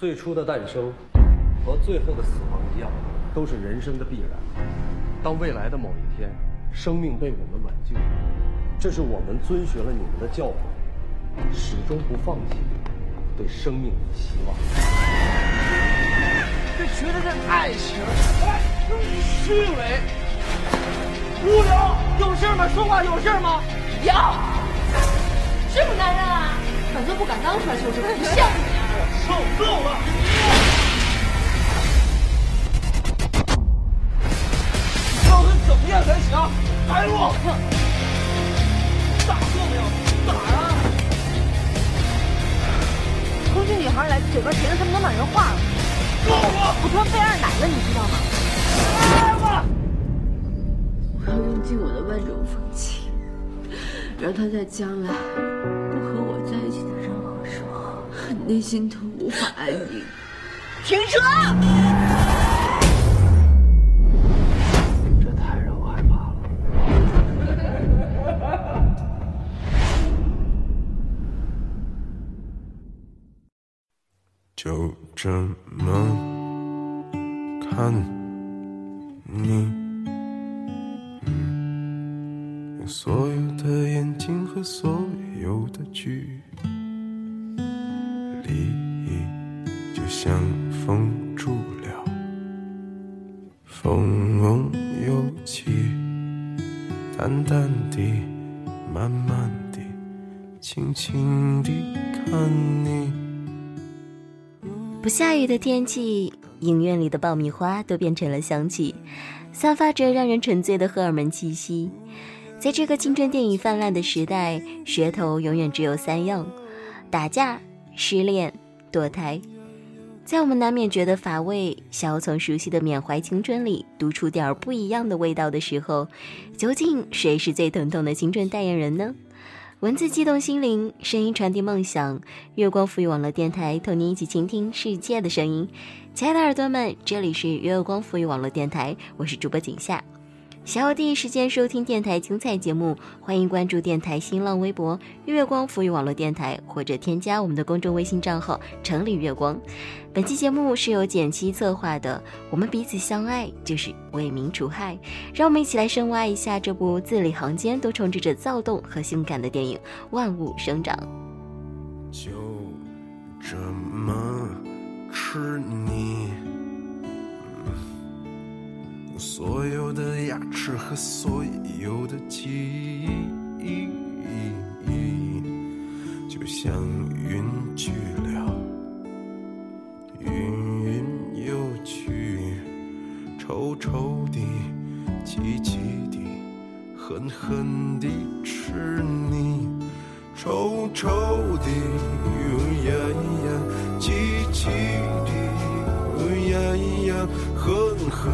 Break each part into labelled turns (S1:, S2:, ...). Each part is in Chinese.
S1: 最初的诞生和最后的死亡一样，都是人生的必然。当未来的某一天，生命被我们挽救，这是我们遵循了你们的教诲，始终不放弃对生命的希望。
S2: 这学的是爱情，虚伪，无聊，有事吗？说话有事吗？
S3: 有，是不男人啊？敢做不敢当出来就是不像你。
S2: 受够了！到底怎么样才行？开路！打过没有？打啊！
S3: 空军女孩来，嘴巴甜的他们都骂人话了。
S2: 够了！
S3: 我！突然被二奶了，你知道吗？
S4: 我！要用尽我！的万种风情，让他在将来不和内心都无法安宁。
S3: 停车！
S1: 这太让我害怕了。
S5: 就这么看你，所有的眼睛和所有的距淡淡的，慢慢的，轻轻地看你。
S6: 不下雨的天气，影院里的爆米花都变成了香气，散发着让人沉醉的荷尔蒙气息。在这个青春电影泛滥的时代，噱头永远只有三样：打架、失恋、堕胎。在我们难免觉得乏味，想要从熟悉的缅怀青春里读出点儿不一样的味道的时候，究竟谁是最疼痛的青春代言人呢？文字激动心灵，声音传递梦想。月光赋予网络电台，同您一起倾听世界的声音。亲爱的耳朵们，这里是月光赋予网络电台，我是主播景夏。想要第一时间收听电台精彩节目，欢迎关注电台新浪微博“月光赋予网络电台”，或者添加我们的公众微信账号“城里月光”。本期节目是由简七策划的，我们彼此相爱就是为民除害。让我们一起来深挖一下这部字里行间都充斥着躁动和性感的电影《万物生长》。
S5: 就这么吃你，所有的牙齿和所有的记忆，就像云去了，云云又去，臭臭的，急急的，狠狠的吃你。臭臭的，哟呀呀，急急的，哟呀呀，狠狠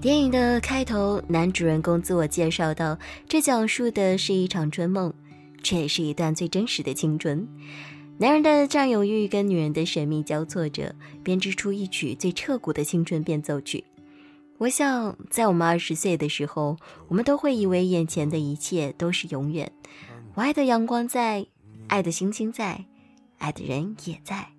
S6: 电影的开头，男主人公自我介绍道：“这讲述的是一场春梦，这也是一段最真实的青春。男人的占有欲跟女人的神秘交错着，编织出一曲最彻骨的青春变奏曲。我想，在我们二十岁的时候，我们都会以为眼前的一切都是永远。我爱的阳光在，爱的星星在，爱的人也在，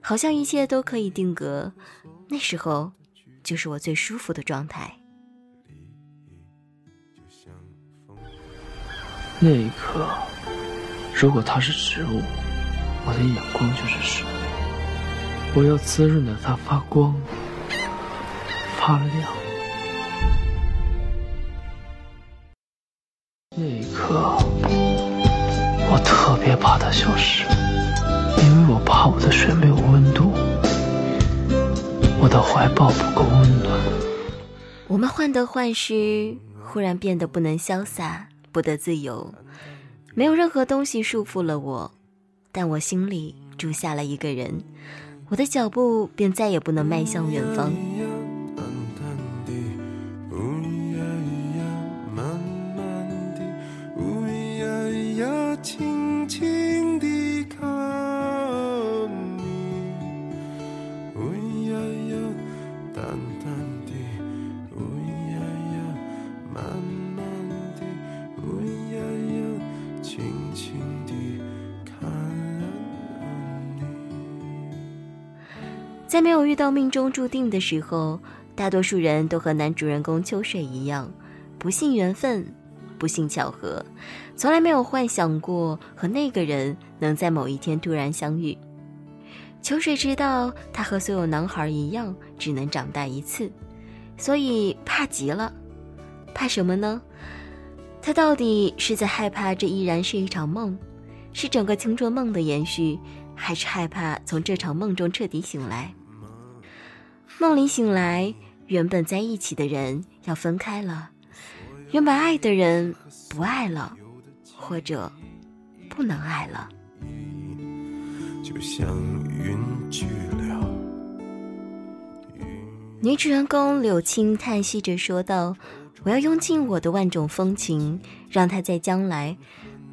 S6: 好像一切都可以定格。那时候。”就是我最舒服的状态。
S7: 那一刻，如果它是植物，我的眼光就是水，我要滋润的它发光发亮。那一刻，我特别怕它消失，因为我怕我的水没有温度。我的怀抱不够温暖。
S6: 我们患得患失，忽然变得不能潇洒，不得自由。没有任何东西束缚了我，但我心里住下了一个人，我的脚步便再也不能迈向远方。在没有遇到命中注定的时候，大多数人都和男主人公秋水一样，不信缘分，不信巧合，从来没有幻想过和那个人能在某一天突然相遇。秋水知道，他和所有男孩一样，只能长大一次，所以怕极了。怕什么呢？他到底是在害怕这依然是一场梦，是整个青春梦的延续，还是害怕从这场梦中彻底醒来？梦里醒来，原本在一起的人要分开了，原本爱的人不爱了，或者不能爱了。
S5: 就像云去了。
S6: 女主人公柳青叹息着说道：“我要用尽我的万种风情，让他在将来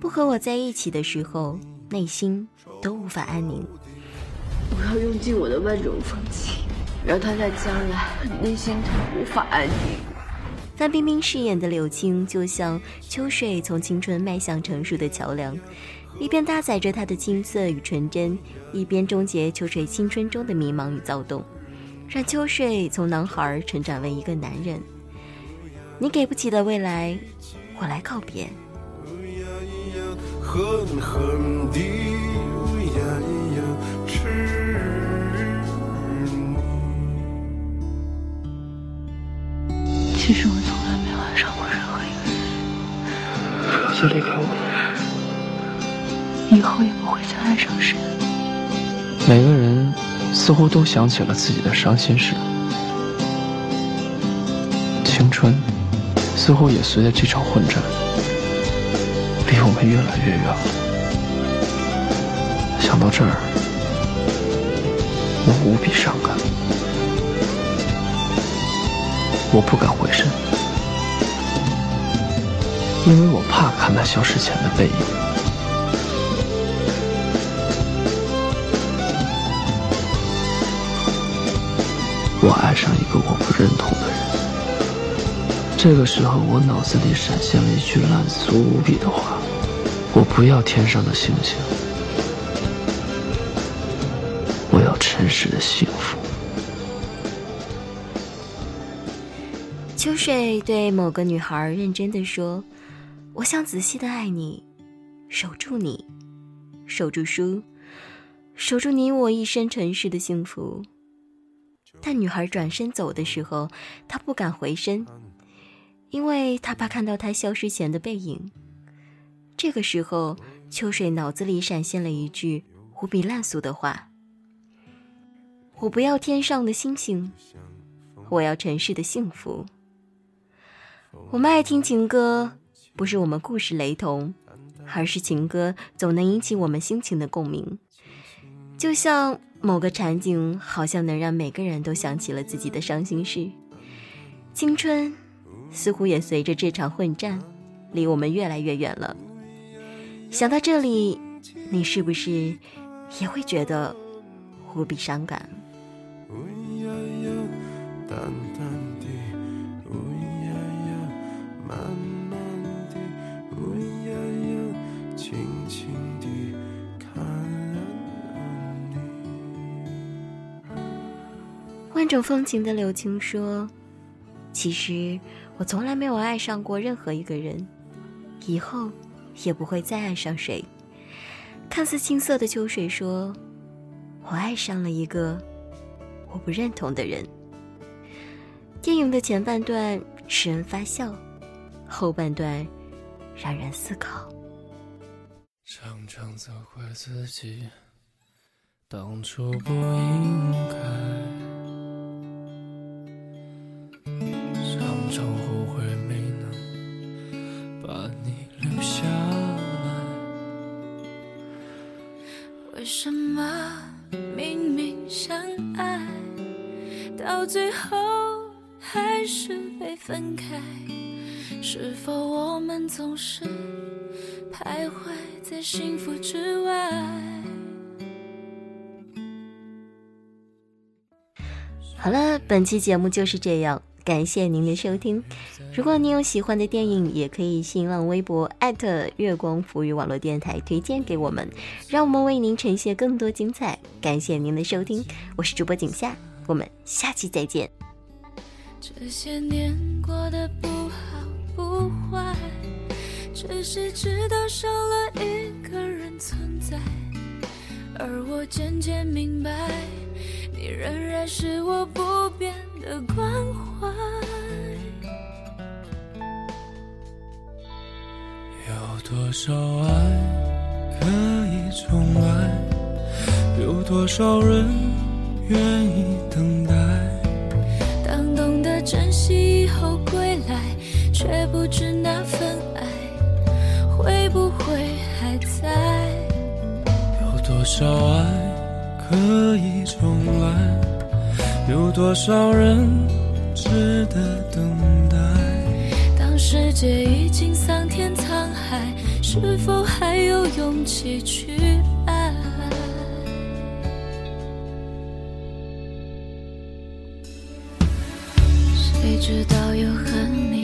S6: 不和我在一起的时候，内心都无法安宁。
S4: 我要用尽我的万种风情，让他在将来内心都无法安宁。
S6: 范冰冰饰演的柳青，就像秋水从青春迈向成熟的桥梁，一边搭载着她的青涩与纯真，一边终结秋水青春中的迷茫与躁动，让秋水从男孩成长为一个男人。你给不起的未来，我来告别。
S5: 狠狠地
S7: 其实我从来没有爱上过任何一个人。不要再离开我了，以后也不会再爱上谁。每个人似乎都想起了自己的伤心事，青春似乎也随着这场混战，离我们越来越远了。想到这儿，我无比伤感。我不敢回身，因为我怕看他消失前的背影。我爱上一个我不认同的人。这个时候，我脑子里闪现了一句烂俗无比的话：我不要天上的星星，我要尘世的幸福。
S6: 水对某个女孩认真的说：“我想仔细的爱你，守住你，守住书，守住你我一生尘世的幸福。”但女孩转身走的时候，她不敢回身，因为她怕看到他消失前的背影。这个时候，秋水脑子里闪现了一句无比烂俗的话：“我不要天上的星星，我要尘世的幸福。”我们爱听情歌，不是我们故事雷同，而是情歌总能引起我们心情的共鸣。就像某个场景，好像能让每个人都想起了自己的伤心事。青春，似乎也随着这场混战，离我们越来越远了。想到这里，你是不是也会觉得无比伤感？
S5: 慢慢的，呜呀呀，轻轻地看你。
S6: 万种风情的柳青说：“其实我从来没有爱上过任何一个人，以后也不会再爱上谁。”看似青涩的秋水说：“我爱上了一个我不认同的人。”电影的前半段使人发笑，后半段让人思考。
S7: 常常责怪自己，当初不应该，常常后悔没能把你留下来。
S8: 为什么明明相爱，到最后还是被分开？是否我们总是徘徊在幸福之外。
S6: 好了，本期节目就是这样，感谢您的收听。如果你有喜欢的电影，也可以新浪微博艾特月光浮语网络电台推荐给我们，让我们为您呈现更多精彩。感谢您的收听，我是主播景夏，我们下期再见。
S8: 这些年过得只是知道少了一个人存在，而我渐渐明白。你仍然是我不变的关怀。
S9: 有多少爱可以重来？有多少人愿意等待？
S8: 当懂得珍惜以后归来，却不知那份爱会不会还在？
S9: 有多少爱？可以重来，有多少人值得等待？
S8: 当世界已经桑田沧海，是否还有勇气去爱？谁知道又和你